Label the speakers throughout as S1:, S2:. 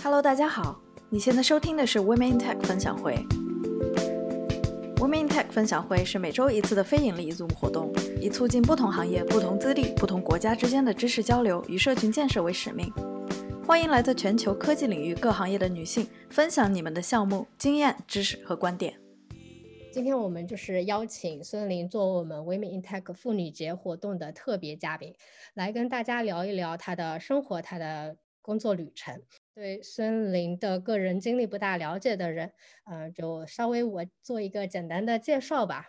S1: Hello，大家好，你现在收听的是 Women in Tech 分享会。Women in Tech 分享会是每周一次的非盈利 Zoom 活动，以促进不同行业、不同资历、不同国家之间的知识交流与社群建设为使命。欢迎来自全球科技领域各行业的女性分享你们的项目经验、知识和观点。
S2: 今天我们就是邀请孙琳做我们 Women in Tech 妇女节活动的特别嘉宾，来跟大家聊一聊她的生活、她的工作旅程。对孙林的个人经历不大了解的人，嗯，就稍微我做一个简单的介绍吧。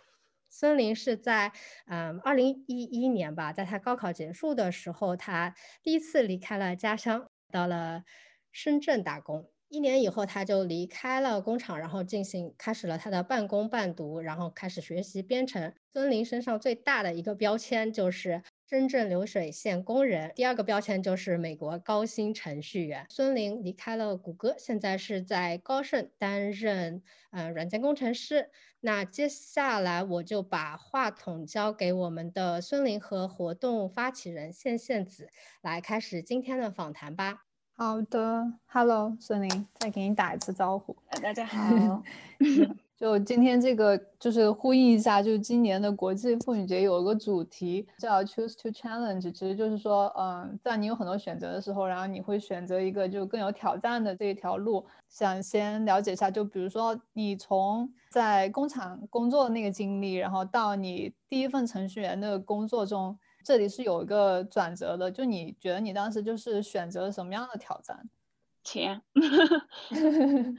S2: 孙林是在嗯二零一一年吧，在他高考结束的时候，他第一次离开了家乡，到了深圳打工。一年以后，他就离开了工厂，然后进行开始了他的半工半读，然后开始学习编程。孙林身上最大的一个标签就是深圳流水线工人，第二个标签就是美国高薪程序员。孙林离开了谷歌，现在是在高盛担任呃软件工程师。那接下来我就把话筒交给我们的孙林和活动发起人线线子，来开始今天的访谈吧。
S3: 好的，Hello，孙琳，再给你打一次招呼。
S4: 大家好。
S3: 就今天这个，就是呼应一下，就是今年的国际妇女节有一个主题叫 Choose to Challenge，其实就是说，嗯，在你有很多选择的时候，然后你会选择一个就更有挑战的这一条路。想先了解一下，就比如说你从在工厂工作的那个经历，然后到你第一份程序员的工作中。这里是有一个转折的，就你觉得你当时就是选择什么样的挑战？
S4: 钱。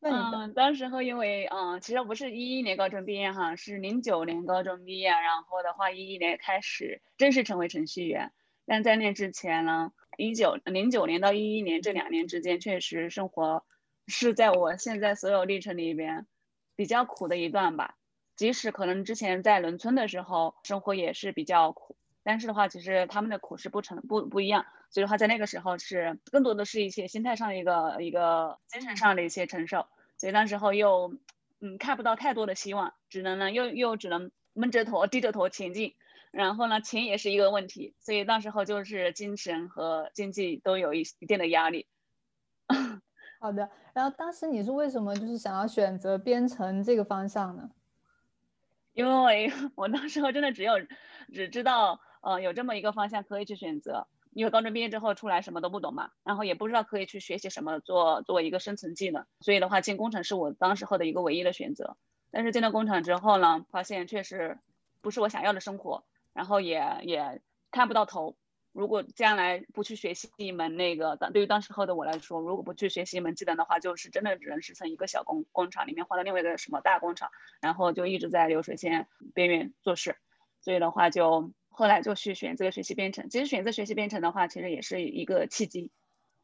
S3: 嗯，
S4: 当时候因为嗯，其实不是一一年高中毕业哈，是零九年高中毕业，然后的话一一年开始正式成为程序员。但在那之前呢，一九零九年到一一年这两年之间，确实生活是在我现在所有历程里边比较苦的一段吧。即使可能之前在农村的时候生活也是比较苦，但是的话，其实他们的苦是不成不不一样。所以的话，在那个时候是更多的是一些心态上的一个一个精神上的一些承受。所以那时候又嗯看不到太多的希望，只能呢又又只能闷着头低着头前进。然后呢，钱也是一个问题，所以那时候就是精神和经济都有一一定的压力。
S3: 好的，然后当时你是为什么就是想要选择编程这个方向呢？
S4: 因为 我那时候真的只有只知道，呃，有这么一个方向可以去选择。因为高中毕业之后出来什么都不懂嘛，然后也不知道可以去学习什么做作为一个生存技能，所以的话进工厂是我当时候的一个唯一的选择。但是进了工厂之后呢，发现确实不是我想要的生活，然后也也看不到头。如果将来不去学习一门那个，对于当时候的我来说，如果不去学习一门技能的话，就是真的只能是从一个小工工厂里面换到另外一个什么大工厂，然后就一直在流水线边缘做事。所以的话，就后来就去选择学习编程。其实选择学习编程的话，其实也是一个契机，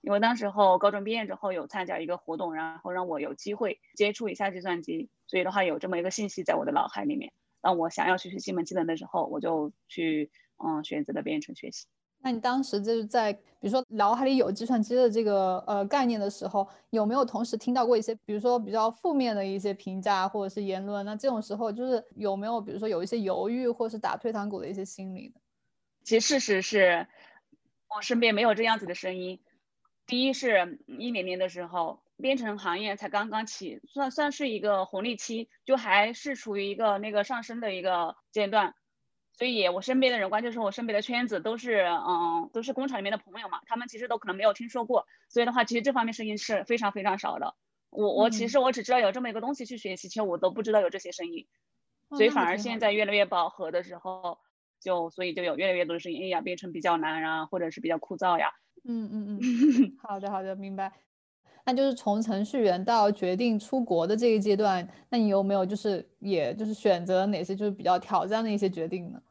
S4: 因为当时候高中毕业之后有参加一个活动，然后让我有机会接触一下计算机，所以的话有这么一个信息在我的脑海里面。当我想要去学习一门技能的时候，我就去嗯选择了编程学习。
S3: 那你当时就是在，比如说脑海里有计算机的这个呃概念的时候，有没有同时听到过一些，比如说比较负面的一些评价或者是言论？那这种时候就是有没有，比如说有一些犹豫或是打退堂鼓的一些心理呢？
S4: 其实事实是，我身边没有这样子的声音。第一是一零年的时候，编程行业才刚刚起，算算是一个红利期，就还是处于一个那个上升的一个阶段。所以，我身边的人，关键是我身边的圈子都是，嗯，都是工厂里面的朋友嘛，他们其实都可能没有听说过。所以的话，其实这方面声音是非常非常少的。我我其实我只知道有这么一个东西去学习，其实我都不知道有这些声音。所以反而现在越来越饱和的时候，就所以就有越来越多的声音，哎呀，变成比较难啊，或者是比较枯燥呀。
S3: 嗯嗯嗯，好的好的，明白。那就是从程序员到决定出国的这一阶段，那你有没有就是也就是选择哪些就是比较挑战的一些决定呢？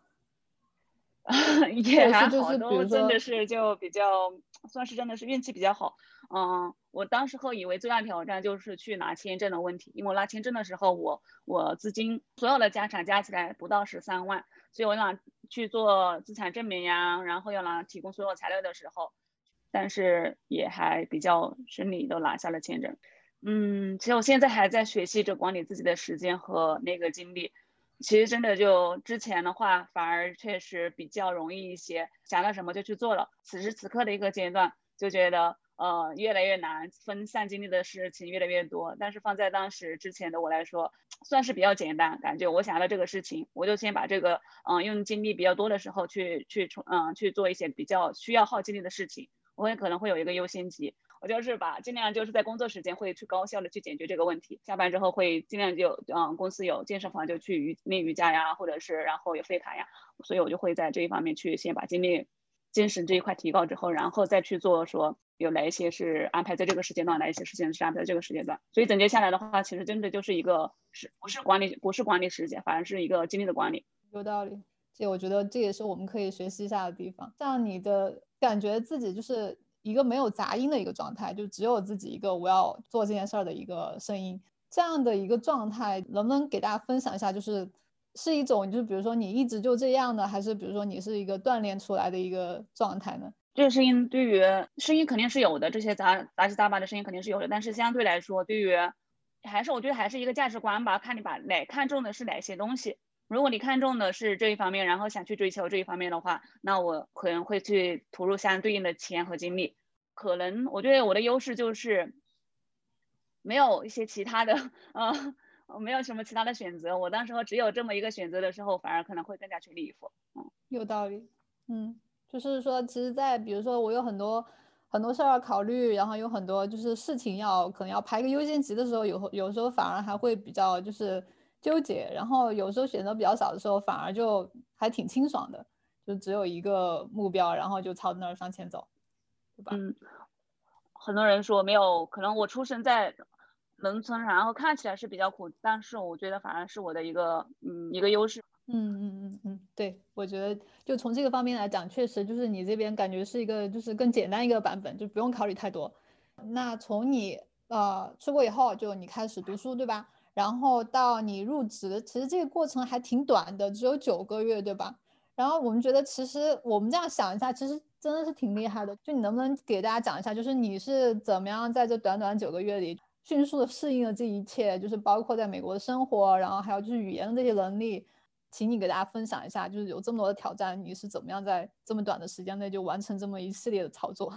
S4: 也还好，都真的是就比较算是真的是运气比较好。嗯，我当时候以为最大挑战就是去拿签证的问题，因为我拿签证的时候，我我资金所有的家产加起来不到十三万，所以我想去做资产证明呀，然后要拿提供所有材料的时候。但是也还比较顺利，都拿下了签证。嗯，其实我现在还在学习着管理自己的时间和那个精力。其实真的就之前的话，反而确实比较容易一些，想到什么就去做了。此时此刻的一个阶段，就觉得呃越来越难，分散精力的事情越来越多。但是放在当时之前的我来说，算是比较简单，感觉我想到这个事情，我就先把这个嗯用精力比较多的时候去去嗯去做一些比较需要耗精力的事情，我也可能会有一个优先级。我就是把尽量就是在工作时间会去高效的去解决这个问题，下班之后会尽量就嗯公司有健身房就去瑜练瑜伽呀，或者是然后有飞卡呀，所以我就会在这一方面去先把精力、精神这一块提高之后，然后再去做说有哪一些是安排在这个时间段，哪一些事情是安排在这个时间段。所以总结下来的话，其实真的就是一个是不是管理不是管理时间，反而是一个精力的管理。
S3: 有道理，这我觉得这也是我们可以学习一下的地方。像你的感觉自己就是。一个没有杂音的一个状态，就只有自己一个我要做这件事儿的一个声音，这样的一个状态，能不能给大家分享一下？就是是一种，就是比如说你一直就这样的，还是比如说你是一个锻炼出来的一个状态呢？
S4: 这个声音对于声音肯定是有的，这些杂杂七杂八的声音肯定是有的，但是相对来说，对于还是我觉得还是一个价值观吧，看你把哪看重的是哪些东西。如果你看中的是这一方面，然后想去追求这一方面的话，那我可能会去投入相对应的钱和精力。可能我觉得我的优势就是没有一些其他的，嗯，没有什么其他的选择。我当时候只有这么一个选择的时候，反而可能会更加全力以赴。嗯，
S3: 有道理。嗯，就是说，其实，在比如说我有很多很多事儿要考虑，然后有很多就是事情要可能要排个优先级的时候，有有时候反而还会比较就是。纠结，然后有时候选择比较少的时候，反而就还挺清爽的，就只有一个目标，然后就朝着那儿向前走，对吧？
S4: 嗯，很多人说没有，可能我出生在农村，然后看起来是比较苦，但是我觉得反而是我的一个嗯一个优势。
S3: 嗯嗯嗯嗯，对，我觉得就从这个方面来讲，确实就是你这边感觉是一个就是更简单一个版本，就不用考虑太多。那从你呃出国以后，就你开始读书，对吧？然后到你入职，其实这个过程还挺短的，只有九个月，对吧？然后我们觉得，其实我们这样想一下，其实真的是挺厉害的。就你能不能给大家讲一下，就是你是怎么样在这短短九个月里迅速的适应了这一切，就是包括在美国的生活，然后还有就是语言的这些能力，请你给大家分享一下，就是有这么多的挑战，你是怎么样在这么短的时间内就完成这么一系列的操作？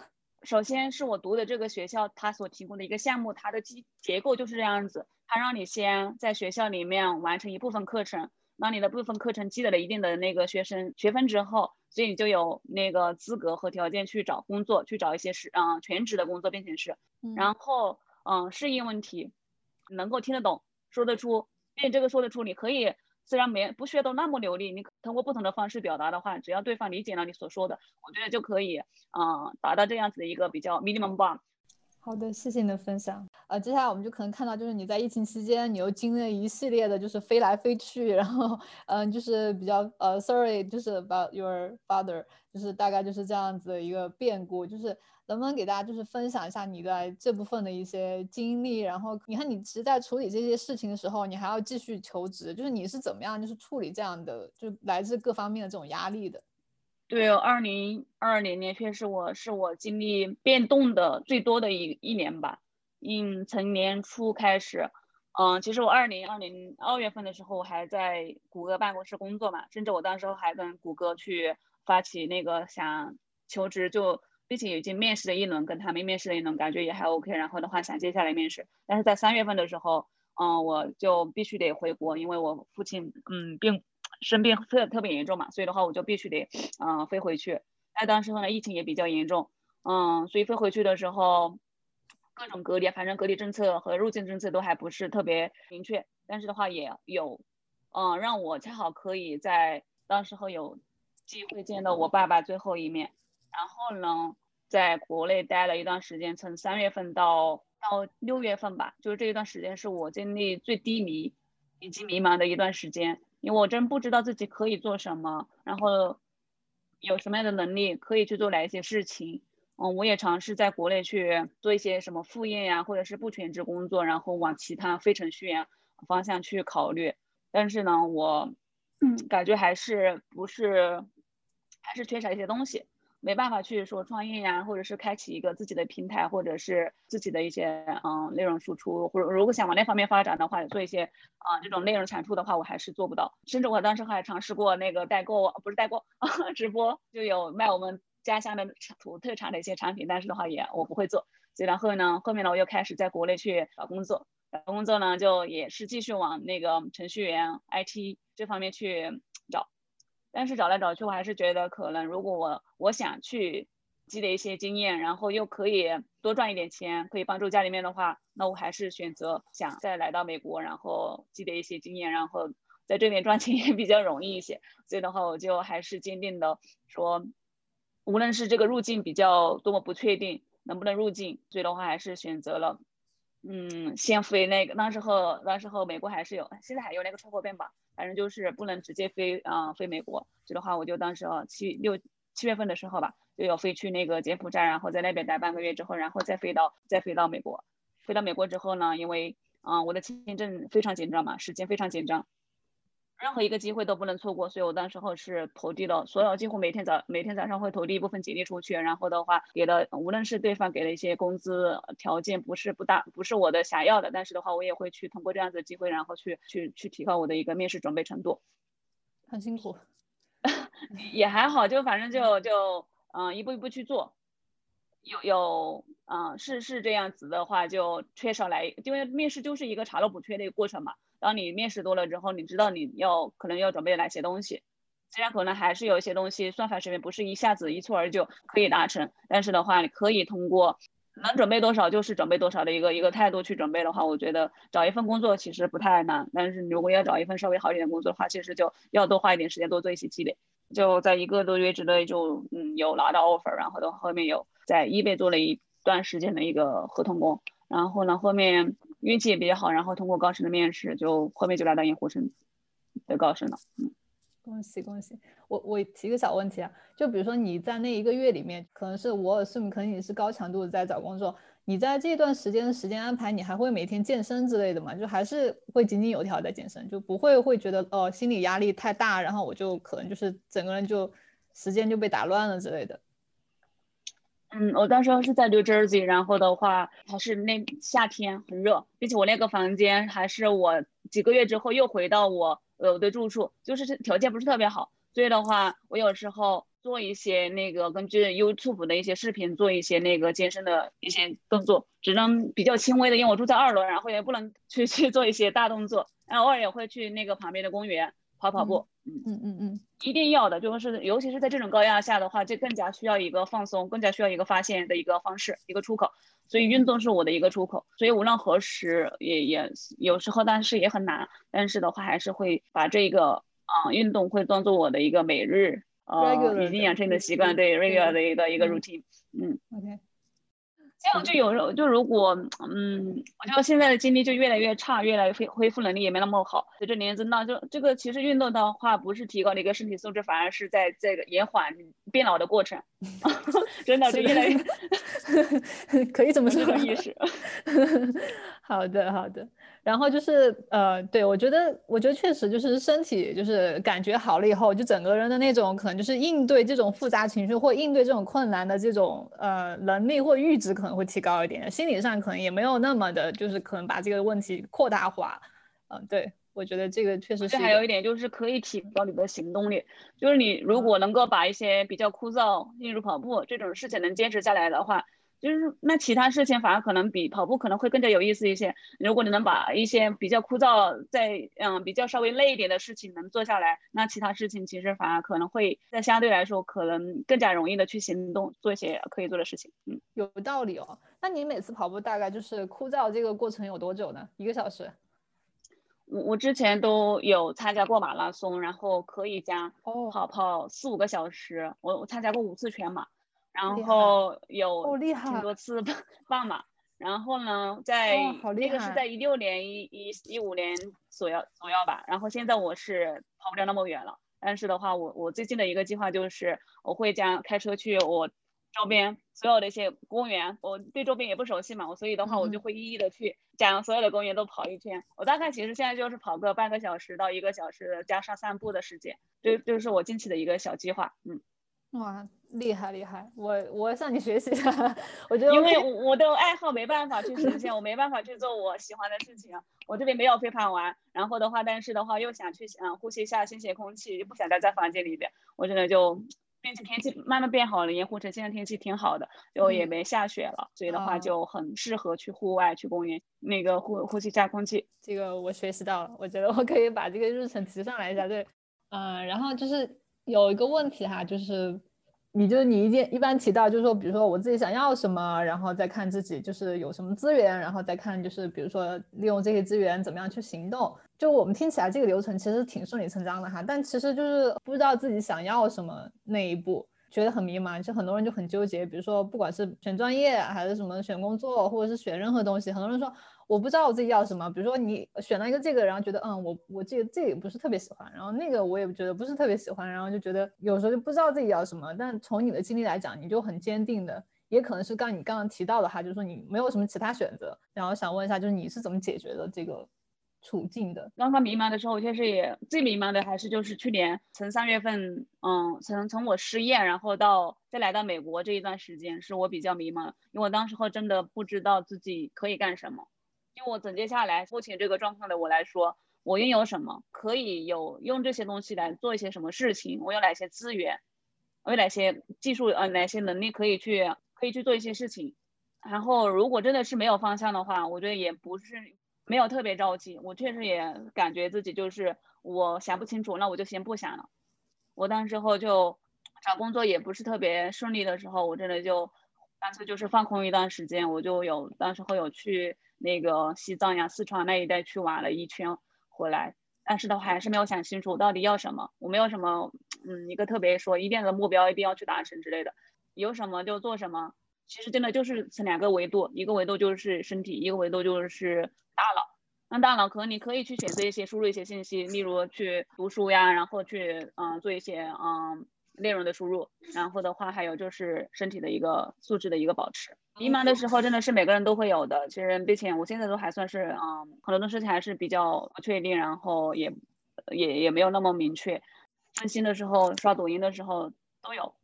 S4: 首先是我读的这个学校，它所提供的一个项目，它的机结构就是这样子。它让你先在学校里面完成一部分课程，让你的部分课程积累了一定的那个学生学分之后，所以你就有那个资格和条件去找工作，去找一些是嗯全职的工作，并且是，然后嗯适应问题，能够听得懂，说得出，并且这个说得出，你可以。虽然没不需要都那么流利，你通过不同的方式表达的话，只要对方理解了你所说的，我觉得就可以，嗯，达到这样子的一个比较 minimum bar。
S3: 好的，谢谢你的分享。呃，接下来我们就可能看到，就是你在疫情期间，你又经历了一系列的，就是飞来飞去，然后，嗯，就是比较呃，sorry，就是 about your father，就是大概就是这样子的一个变故，就是。能不能给大家就是分享一下你的这部分的一些经历？然后你看，你其实，在处理这些事情的时候，你还要继续求职，就是你是怎么样就是处理这样的就来自各方面的这种压力的？
S4: 对，二零二零年确实我是我经历变动的最多的一一年吧。嗯，从年初开始，嗯，其实我二零二零二月份的时候，我还在谷歌办公室工作嘛，甚至我当时候还跟谷歌去发起那个想求职就。并且已经面试了一轮，跟他们面试了一轮，感觉也还 OK。然后的话想接下来面试，但是在三月份的时候，嗯，我就必须得回国，因为我父亲嗯病生病特特别严重嘛，所以的话我就必须得嗯飞回去。那当时呢疫情也比较严重，嗯，所以飞回去的时候各种隔离，反正隔离政策和入境政策都还不是特别明确。但是的话也有，嗯，让我恰好可以在当时候有机会见到我爸爸最后一面。然后呢，在国内待了一段时间，从三月份到到六月份吧，就是这一段时间是我经历最低迷以及迷茫的一段时间，因为我真不知道自己可以做什么，然后有什么样的能力可以去做哪一些事情。嗯，我也尝试在国内去做一些什么副业呀，或者是不全职工作，然后往其他非程序员方向去考虑。但是呢，我感觉还是不是，还是缺少一些东西。没办法去说创业呀，或者是开启一个自己的平台，或者是自己的一些嗯内容输出，或者如果想往那方面发展的话，做一些啊这种内容产出的话，我还是做不到。甚至我当时还尝试过那个代购，不是代购，直播就有卖我们家乡的土特产的一些产品，但是的话也我不会做。所以然后呢，后面呢我又开始在国内去找工作，找工作呢就也是继续往那个程序员 IT 这方面去找，但是找来找去，我还是觉得可能如果我我想去积累一些经验，然后又可以多赚一点钱，可以帮助家里面的话，那我还是选择想再来到美国，然后积累一些经验，然后在这边赚钱也比较容易一些。所以的话，我就还是坚定的说，无论是这个入境比较多么不确定。能不能入境？所以的话还是选择了，嗯，先飞那个。那时候，那时候美国还是有，现在还有那个出国变吧。反正就是不能直接飞，啊，飞美国。所以的话，我就当时七六七月份的时候吧，就要飞去那个柬埔寨，然后在那边待半个月之后，然后再飞到再飞到美国。飞到美国之后呢，因为啊我的签证非常紧张嘛，时间非常紧张。任何一个机会都不能错过，所以我当时候是投递了所有，几乎每天早每天早上会投递一部分简历出去，然后的话给了，无论是对方给了一些工资条件不是不大，不是我的想要的，但是的话我也会去通过这样子的机会，然后去去去提高我的一个面试准备程度。
S3: 很辛苦，
S4: 也还好，就反正就就嗯一步一步去做，有有嗯是是这样子的话就缺少来，因为面试就是一个查漏补缺的一个过程嘛。当你面试多了之后，你知道你要可能要准备哪些东西。虽然可能还是有一些东西算法水平不是一下子一蹴而就可以达成，但是的话，你可以通过能准备多少就是准备多少的一个一个态度去准备的话，我觉得找一份工作其实不太难。但是如果要找一份稍微好一点的工作的话，其实就要多花一点时间，多做一些积累。就在一个多月之内就嗯有拿到 offer，然后的后面有在 eBay 做了一段时间的一个合同工，然后呢后面。运气也比较好，然后通过高盛的面试，就后面就来到盐湖城的高盛了。嗯，
S3: 恭喜恭喜！我我提个小问题啊，就比如说你在那一个月里面，可能是我也是可能你是高强度的在找工作，你在这段时间的时间安排，你还会每天健身之类的吗？就还是会井井有条在健身，就不会会觉得哦心理压力太大，然后我就可能就是整个人就时间就被打乱了之类的。
S4: 嗯，我当时是在 New Jersey，然后的话还是那夏天很热，并且我那个房间还是我几个月之后又回到我我的住处，就是条件不是特别好，所以的话我有时候做一些那个根据 YouTube 的一些视频做一些那个健身的一些动作，只能比较轻微的，因为我住在二楼，然后也不能去去做一些大动作，然后偶尔也会去那个旁边的公园跑跑步。
S3: 嗯嗯嗯嗯，
S4: 一定要的，就是尤其是在这种高压下的话，就更加需要一个放松，更加需要一个发现的一个方式，一个出口。所以运动是我的一个出口。所以无论何时，也也有时候，但是也很难。但是的话，还是会把这个啊运动会当做我的一个每日呃已经养成的习惯，对 regular 的一个一个 routine。嗯
S3: ，OK。
S4: 这样就有时候就如果嗯，我觉得现在的精力就越来越差，越来越恢恢复能力也没那么好。随着年龄增大，就这个其实运动的话，不是提高你一个身体素质，反而是在这个延缓变老的过程。真的就越来越
S3: 可以这么说
S4: 意识。
S3: 好的，好的。然后就是呃，对我觉得，我觉得确实就是身体就是感觉好了以后，就整个人的那种可能就是应对这种复杂情绪或应对这种困难的这种呃能力或阈值可能会提高一点，心理上可能也没有那么的，就是可能把这个问题扩大化。嗯，对我觉得这个确实是。
S4: 还有一点就是可以提高你的行动力，就是你如果能够把一些比较枯燥，例如跑步这种事情能坚持下来的话。就是那其他事情反而可能比跑步可能会更加有意思一些。如果你能把一些比较枯燥、在嗯比较稍微累一点的事情能做下来，那其他事情其实反而可能会在相对来说可能更加容易的去行动，做一些可以做的事情。嗯，
S3: 有道理哦。那你每次跑步大概就是枯燥这个过程有多久呢？一个小时？
S4: 我我之前都有参加过马拉松，然后可以加跑跑四五个小时。我我参加过五次全马。然后有挺多次 半马，然后呢，在那个是在一六年一一一五年左右左右吧。然后现在我是跑不了那么远了，但是的话，我我最近的一个计划就是我会将开车去我周边所有的一些公园，我对周边也不熟悉嘛，我所以的话我就会一一的去将所有的公园都跑一圈。我大概其实现在就是跑个半个小时到一个小时，加上散步的时间，这就是我近期的一个小计划。嗯，
S3: 哇。厉害厉害，我我向你学习。我觉得
S4: 因为我的爱好没办法去实现，我没办法去做我喜欢的事情。我这边没有飞盘玩，然后的话，但是的话又想去嗯呼吸一下新鲜空气，又不想待在房间里边，我真的就并且天气慢慢变好了，盐湖城现在天气挺好的，就也没下雪了，所以的话就很适合去户外去公园那个呼呼吸一下空气。
S3: 这个我学习到了，我觉得我可以把这个日程提上来一下。对，嗯，然后就是有一个问题哈，就是。你就是你一件一般提到就是说，比如说我自己想要什么，然后再看自己就是有什么资源，然后再看就是比如说利用这些资源怎么样去行动。就我们听起来这个流程其实挺顺理成章的哈，但其实就是不知道自己想要什么那一步。觉得很迷茫，就很多人就很纠结。比如说，不管是选专业还是什么选工作，或者是选任何东西，很多人说我不知道我自己要什么。比如说你选了一个这个，然后觉得嗯，我我这个这也不是特别喜欢，然后那个我也觉得不是特别喜欢，然后就觉得有时候就不知道自己要什么。但从你的经历来讲，你就很坚定的，也可能是刚你刚刚提到的哈，就是说你没有什么其他选择。然后想问一下，就是你是怎么解决的这个？处境的，
S4: 刚刚迷茫的时候，确实也最迷茫的还是就是去年从三月份，嗯，从从我失业，然后到再来到美国这一段时间，是我比较迷茫，因为我当时候真的不知道自己可以干什么。因为我总结下来，目前这个状况的我来说，我拥有什么，可以有用这些东西来做一些什么事情，我有哪些资源，我有哪些技术，呃，哪些能力可以去可以去做一些事情。然后如果真的是没有方向的话，我觉得也不是。没有特别着急，我确实也感觉自己就是我想不清楚，那我就先不想了。我当时候就找工作也不是特别顺利的时候，我真的就干脆就是放空一段时间，我就有当时候有去那个西藏呀、四川那一带去玩了一圈回来，但是的话还是没有想清楚到底要什么，我没有什么嗯一个特别说一定的目标一定要去达成之类的，有什么就做什么。其实真的就是这两个维度，一个维度就是身体，一个维度就是大脑。那大脑可能你可以去选择一些输入一些信息，例如去读书呀，然后去嗯做一些嗯内容的输入，然后的话还有就是身体的一个素质的一个保持。迷茫的时候真的是每个人都会有的，其实并且我现在都还算是嗯很多的事情还是比较不确定，然后也也也没有那么明确。分心的时候刷抖音的时候都有，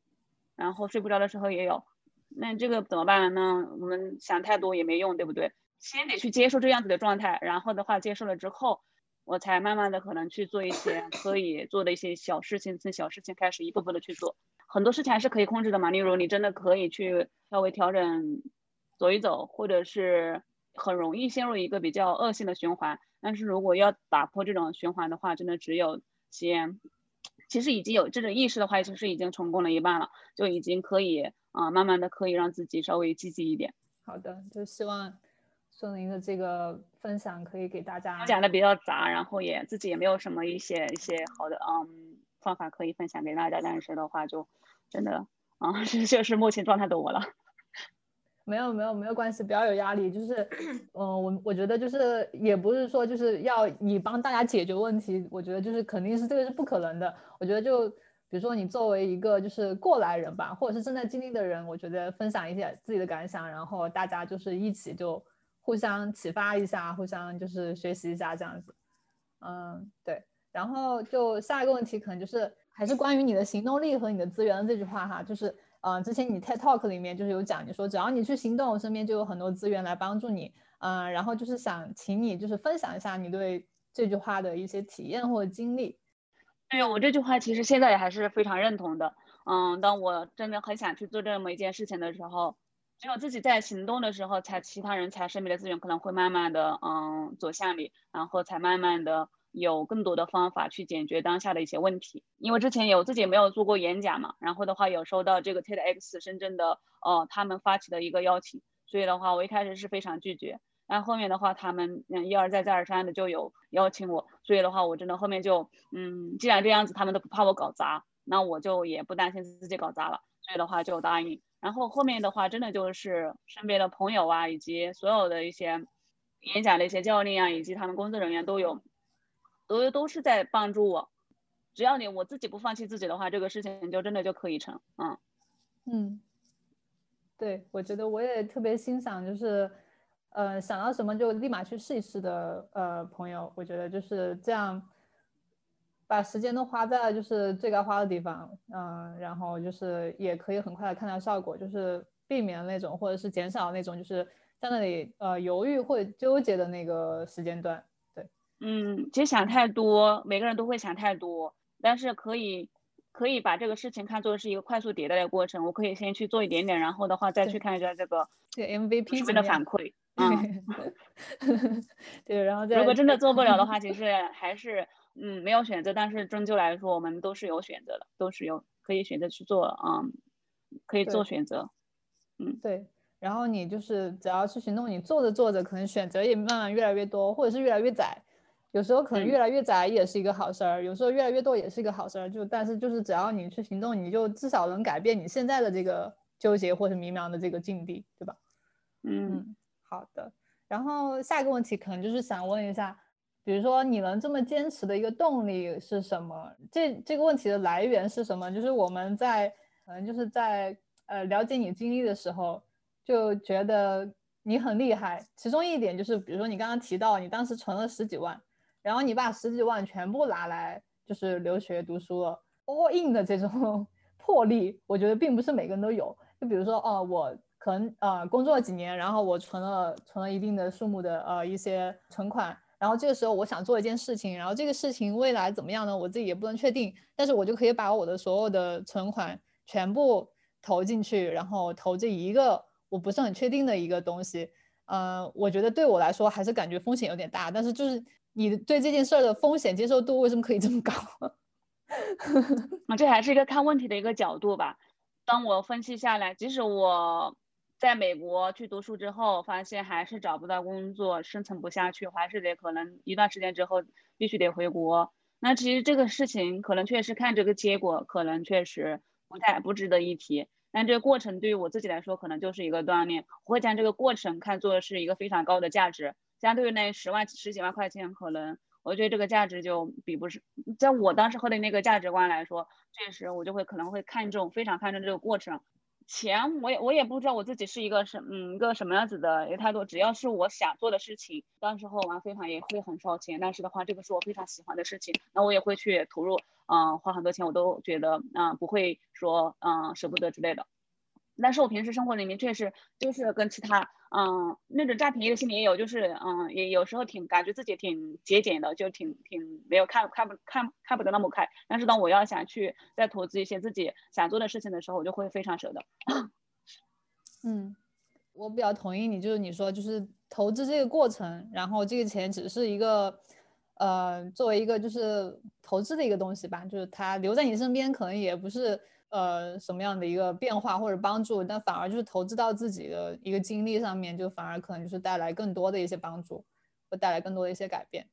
S4: 然后睡不着的时候也有。那这个怎么办呢？我们想太多也没用，对不对？先得去接受这样子的状态，然后的话接受了之后，我才慢慢的可能去做一些可以做的一些小事情，从小事情开始一步步的去做。很多事情还是可以控制的嘛，例如你真的可以去稍微调整，走一走，或者是很容易陷入一个比较恶性的循环。但是如果要打破这种循环的话，真的只有先，其实已经有这种意识的话，其实已经成功了一半了，就已经可以。啊，慢慢的可以让自己稍微积极一点。
S3: 好的，就希望孙林的这个分享可以给大家
S4: 讲的比较杂，然后也自己也没有什么一些一些好的嗯方法可以分享给大家，但是的话就真的啊，这就是目前状态的我了。
S3: 没有没有没有关系，不要有压力。就是，嗯，我我觉得就是也不是说就是要你帮大家解决问题，我觉得就是肯定是这个是不可能的。我觉得就。比如说你作为一个就是过来人吧，或者是正在经历的人，我觉得分享一些自己的感想，然后大家就是一起就互相启发一下，互相就是学习一下这样子。嗯，对。然后就下一个问题可能就是还是关于你的行动力和你的资源的这句话哈，就是嗯，之前你 TED Talk 里面就是有讲，你说只要你去行动，身边就有很多资源来帮助你。嗯，然后就是想请你就是分享一下你对这句话的一些体验或者经历。
S4: 对我这句话其实现在也还是非常认同的。嗯，当我真的很想去做这么一件事情的时候，只有自己在行动的时候，才其他人才身边的资源可能会慢慢的嗯走向你，然后才慢慢的有更多的方法去解决当下的一些问题。因为之前有自己没有做过演讲嘛，然后的话有收到这个 TEDx 深圳的呃他们发起的一个邀请，所以的话我一开始是非常拒绝。但后面的话，他们嗯一而再再而三的就有邀请我，所以的话，我真的后面就嗯，既然这样子，他们都不怕我搞砸，那我就也不担心自己搞砸了，所以的话就答应。然后后面的话，真的就是身边的朋友啊，以及所有的一些演讲的一些教练啊，以及他们工作人员都有，都都是在帮助我。只要你我自己不放弃自己的话，这个事情就真的就可以成。嗯
S3: 嗯，对，我觉得我也特别欣赏，就是。呃，想到什么就立马去试一试的呃朋友，我觉得就是这样，把时间都花在了就是最该花的地方，嗯，然后就是也可以很快的看到效果，就是避免那种或者是减少那种就是在那里呃犹豫或者纠结的那个时间段。对，
S4: 嗯，其实想太多，每个人都会想太多，但是可以可以把这个事情看作是一个快速迭代的过程，我可以先去做一点点，然后的话再去看一下这个
S3: 对 MVP 这
S4: 的反馈。嗯，
S3: 对，然后再
S4: 如果真的做不了的话，其实还是嗯没有选择，但是终究来说，我们都是有选择的，都是有可以选择去做，嗯，可以做选择，嗯，
S3: 对。然后你就是只要去行动，你做着做着，可能选择也慢慢越来越多，或者是越来越窄。有时候可能越来越窄也是一个好事儿，有时候越来越多也是一个好事儿。就但是就是只要你去行动，你就至少能改变你现在的这个纠结或者迷茫的这个境地，对吧？
S4: 嗯，
S3: 好的。然后下一个问题可能就是想问一下，比如说你能这么坚持的一个动力是什么？这这个问题的来源是什么？就是我们在可能就是在呃了解你经历的时候，就觉得你很厉害。其中一点就是，比如说你刚刚提到你当时存了十几万。然后你把十几万全部拿来就是留学读书了，all in 的这种 魄力，我觉得并不是每个人都有。就比如说，哦，我可能呃工作几年，然后我存了存了一定的数目的呃一些存款，然后这个时候我想做一件事情，然后这个事情未来怎么样呢？我自己也不能确定，但是我就可以把我的所有的存款全部投进去，然后投这一个我不是很确定的一个东西。嗯，我觉得对我来说还是感觉风险有点大，但是就是。你对这件事儿的风险接受度为什么可以这么高？
S4: 啊，这还是一个看问题的一个角度吧。当我分析下来，即使我在美国去读书之后，发现还是找不到工作，生存不下去，还是得可能一段时间之后必须得回国。那其实这个事情可能确实看这个结果，可能确实不太不值得一提。但这个过程对于我自己来说，可能就是一个锻炼。我会将这个过程看作是一个非常高的价值。相对于那十万十几万块钱，可能我觉得这个价值就比不是，在我当时候的那个价值观来说，确实我就会可能会看重，非常看重这个过程。钱我也我也不知道我自己是一个什嗯一个什么样子的一个态度，只要是我想做的事情，到时候玩飞盘也会很烧钱，但是的话，这个是我非常喜欢的事情，那我也会去投入，嗯，花很多钱，我都觉得嗯不会说嗯舍不得之类的。但是我平时生活里面确实就是跟其他，嗯，那种占便宜的心理也有，就是，嗯，也有时候挺感觉自己挺节俭的，就挺挺没有看看不看看不得那么开。但是当我要想去再投资一些自己想做的事情的时候，我就会非常舍得。
S3: 嗯，我比较同意你，就是你说就是投资这个过程，然后这个钱只是一个，呃，作为一个就是投资的一个东西吧，就是它留在你身边可能也不是。呃，什么样的一个变化或者帮助，但反而就是投资到自己的一个经历上面，就反而可能就是带来更多的一些帮助，会带来更多的一些改变。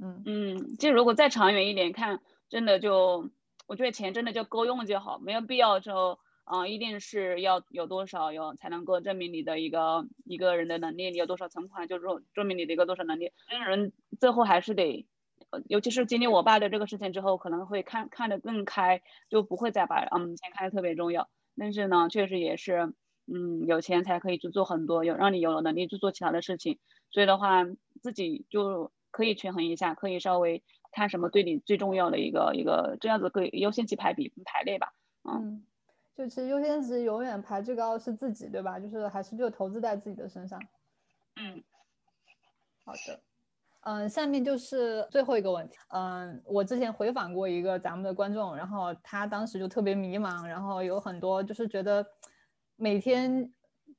S4: 嗯嗯，就如果再长远一点看，真的就我觉得钱真的就够用就好，没有必要说，嗯，一定是要有多少有才能够证明你的一个一个人的能力，你有多少存款就证证明你的一个多少能力，人最后还是得。尤其是经历我爸的这个事情之后，可能会看看得更开，就不会再把嗯钱看得特别重要。但是呢，确实也是，嗯，有钱才可以去做很多，有让你有了能力去做其他的事情。所以的话，自己就可以权衡一下，可以稍微看什么对你最重要的一个一个这样子可以优先级排比排列吧。
S3: 嗯，就其实优先级永远排最高的是自己，对吧？就是还是就投资在自己的身上。
S4: 嗯，
S3: 好的。嗯，下面就是最后一个问题。嗯，我之前回访过一个咱们的观众，然后他当时就特别迷茫，然后有很多就是觉得每天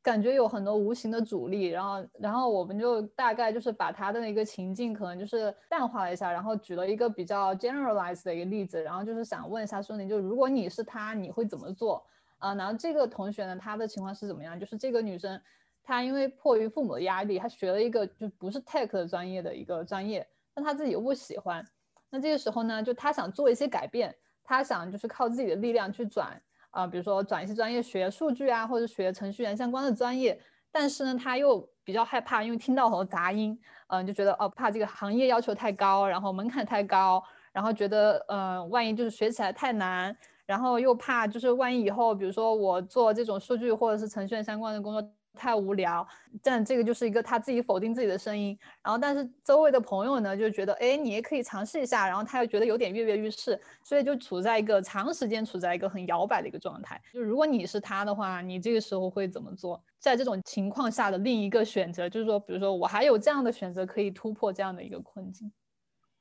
S3: 感觉有很多无形的阻力，然后然后我们就大概就是把他的那个情境可能就是淡化了一下，然后举了一个比较 generalized 的一个例子，然后就是想问一下孙宁，就如果你是他，你会怎么做？啊，然后这个同学呢，他的情况是怎么样？就是这个女生。他因为迫于父母的压力，他学了一个就不是 tech 的专业的一个专业，但他自己又不喜欢。那这个时候呢，就他想做一些改变，他想就是靠自己的力量去转啊，比如说转一些专业学数据啊，或者学程序员相关的专业。但是呢，他又比较害怕，因为听到很多杂音，嗯，就觉得哦，怕这个行业要求太高，然后门槛太高，然后觉得嗯，万一就是学起来太难，然后又怕就是万一以后，比如说我做这种数据或者是程序员相关的工作。太无聊，但这个就是一个他自己否定自己的声音。然后，但是周围的朋友呢，就觉得，哎，你也可以尝试一下。然后他又觉得有点跃跃欲试，所以就处在一个长时间处在一个很摇摆的一个状态。就如果你是他的话，你这个时候会怎么做？在这种情况下的另一个选择，就是说，比如说我还有这样的选择可以突破这样的一个困境。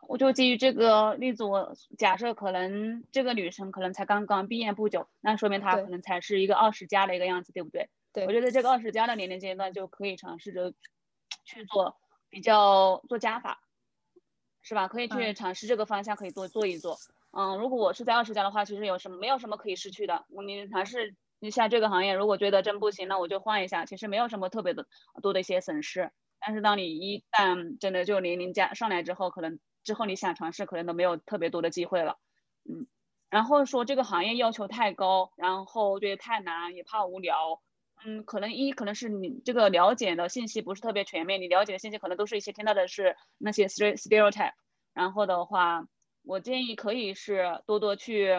S4: 我就基于这个例子，我假设可能这个女生可能才刚刚毕业不久，那说明她可能才是一个二十加的一个样子，对不对？
S3: 对。
S4: 我觉得这个二十加的年龄阶段就可以尝试着去做比较做加法，是吧？可以去尝试这个方向，可以多做一做。嗯，如果我是在二十加的话，其实有什么没有什么可以失去的。你尝试一下这个行业，如果觉得真不行，那我就换一下，其实没有什么特别的多的一些损失。但是当你一旦真的就年龄加上来之后，可能之后你想尝试，可能都没有特别多的机会了。嗯，然后说这个行业要求太高，然后觉得太难，也怕无聊。嗯，可能一可能是你这个了解的信息不是特别全面，你了解的信息可能都是一些听到的是那些 stereotype。然后的话，我建议可以是多多去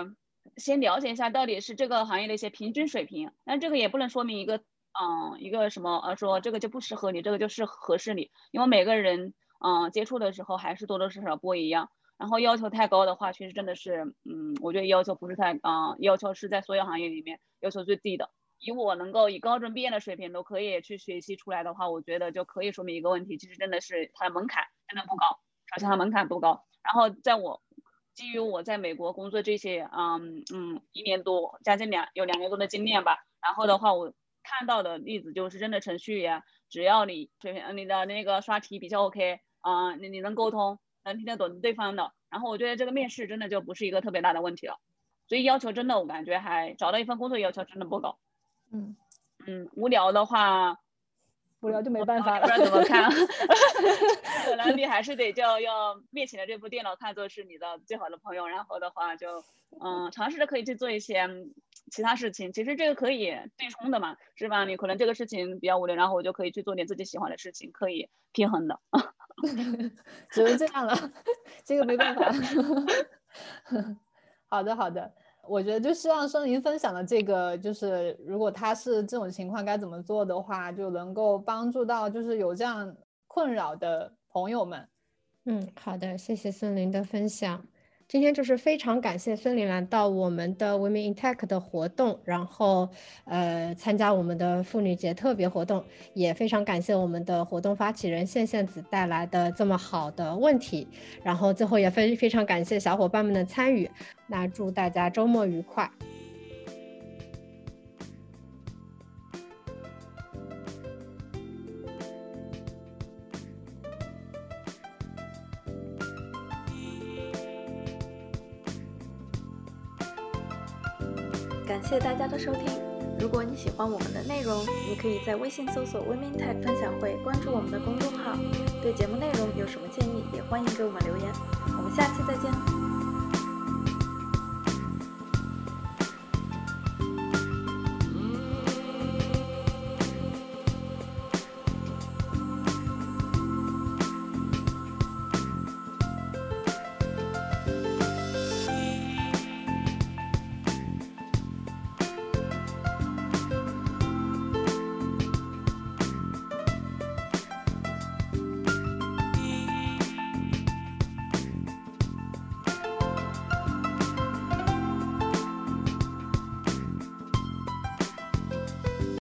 S4: 先了解一下到底是这个行业的一些平均水平。但这个也不能说明一个。嗯，一个什么呃，说这个就不适合你，这个就是合适你，因为每个人嗯接触的时候还是多多少少不一样。然后要求太高的话，其实真的是嗯，我觉得要求不是太嗯，要求是在所有行业里面要求最低的。以我能够以高中毕业的水平都可以去学习出来的话，我觉得就可以说明一个问题，其实真的是它的门槛真的不高。首先它门槛不高，然后在我基于我在美国工作这些嗯嗯一年多，将近两有两年多的经验吧，然后的话我。看到的例子就是真的程序员，只要你水平，你的那个刷题比较 OK，啊，你你能沟通，能听得懂对方的，然后我觉得这个面试真的就不是一个特别大的问题了。所以要求真的我感觉还找到一份工作要求真的不高。
S3: 嗯
S4: 嗯，无聊的话，
S3: 无聊就没办法了，
S4: 不知道怎么看。可能你还是得叫要面前的这部电脑看作是你的最好的朋友，然后的话就嗯尝试着可以去做一些。其他事情其实这个可以对冲的嘛，是吧？你可能这个事情比较无聊，然后我就可以去做点自己喜欢的事情，可以平衡的。
S3: 只能这样了，这个没办法。好的，好的，我觉得就希望孙林分享的这个，就是如果他是这种情况该怎么做的话，就能够帮助到就是有这样困扰的朋友们。
S2: 嗯，好的，谢谢孙林的分享。今天就是非常感谢孙林来到我们的 Women in Tech 的活动，然后呃参加我们的妇女节特别活动，也非常感谢我们的活动发起人线线子带来的这么好的问题，然后最后也非非常感谢小伙伴们的参与，那祝大家周末愉快。
S1: 感谢大家的收听。如果你喜欢我们的内容，你可以在微信搜索 “Women Tech 分享会”，关注我们的公众号。对节目内容有什么建议，也欢迎给我们留言。我们下期再见。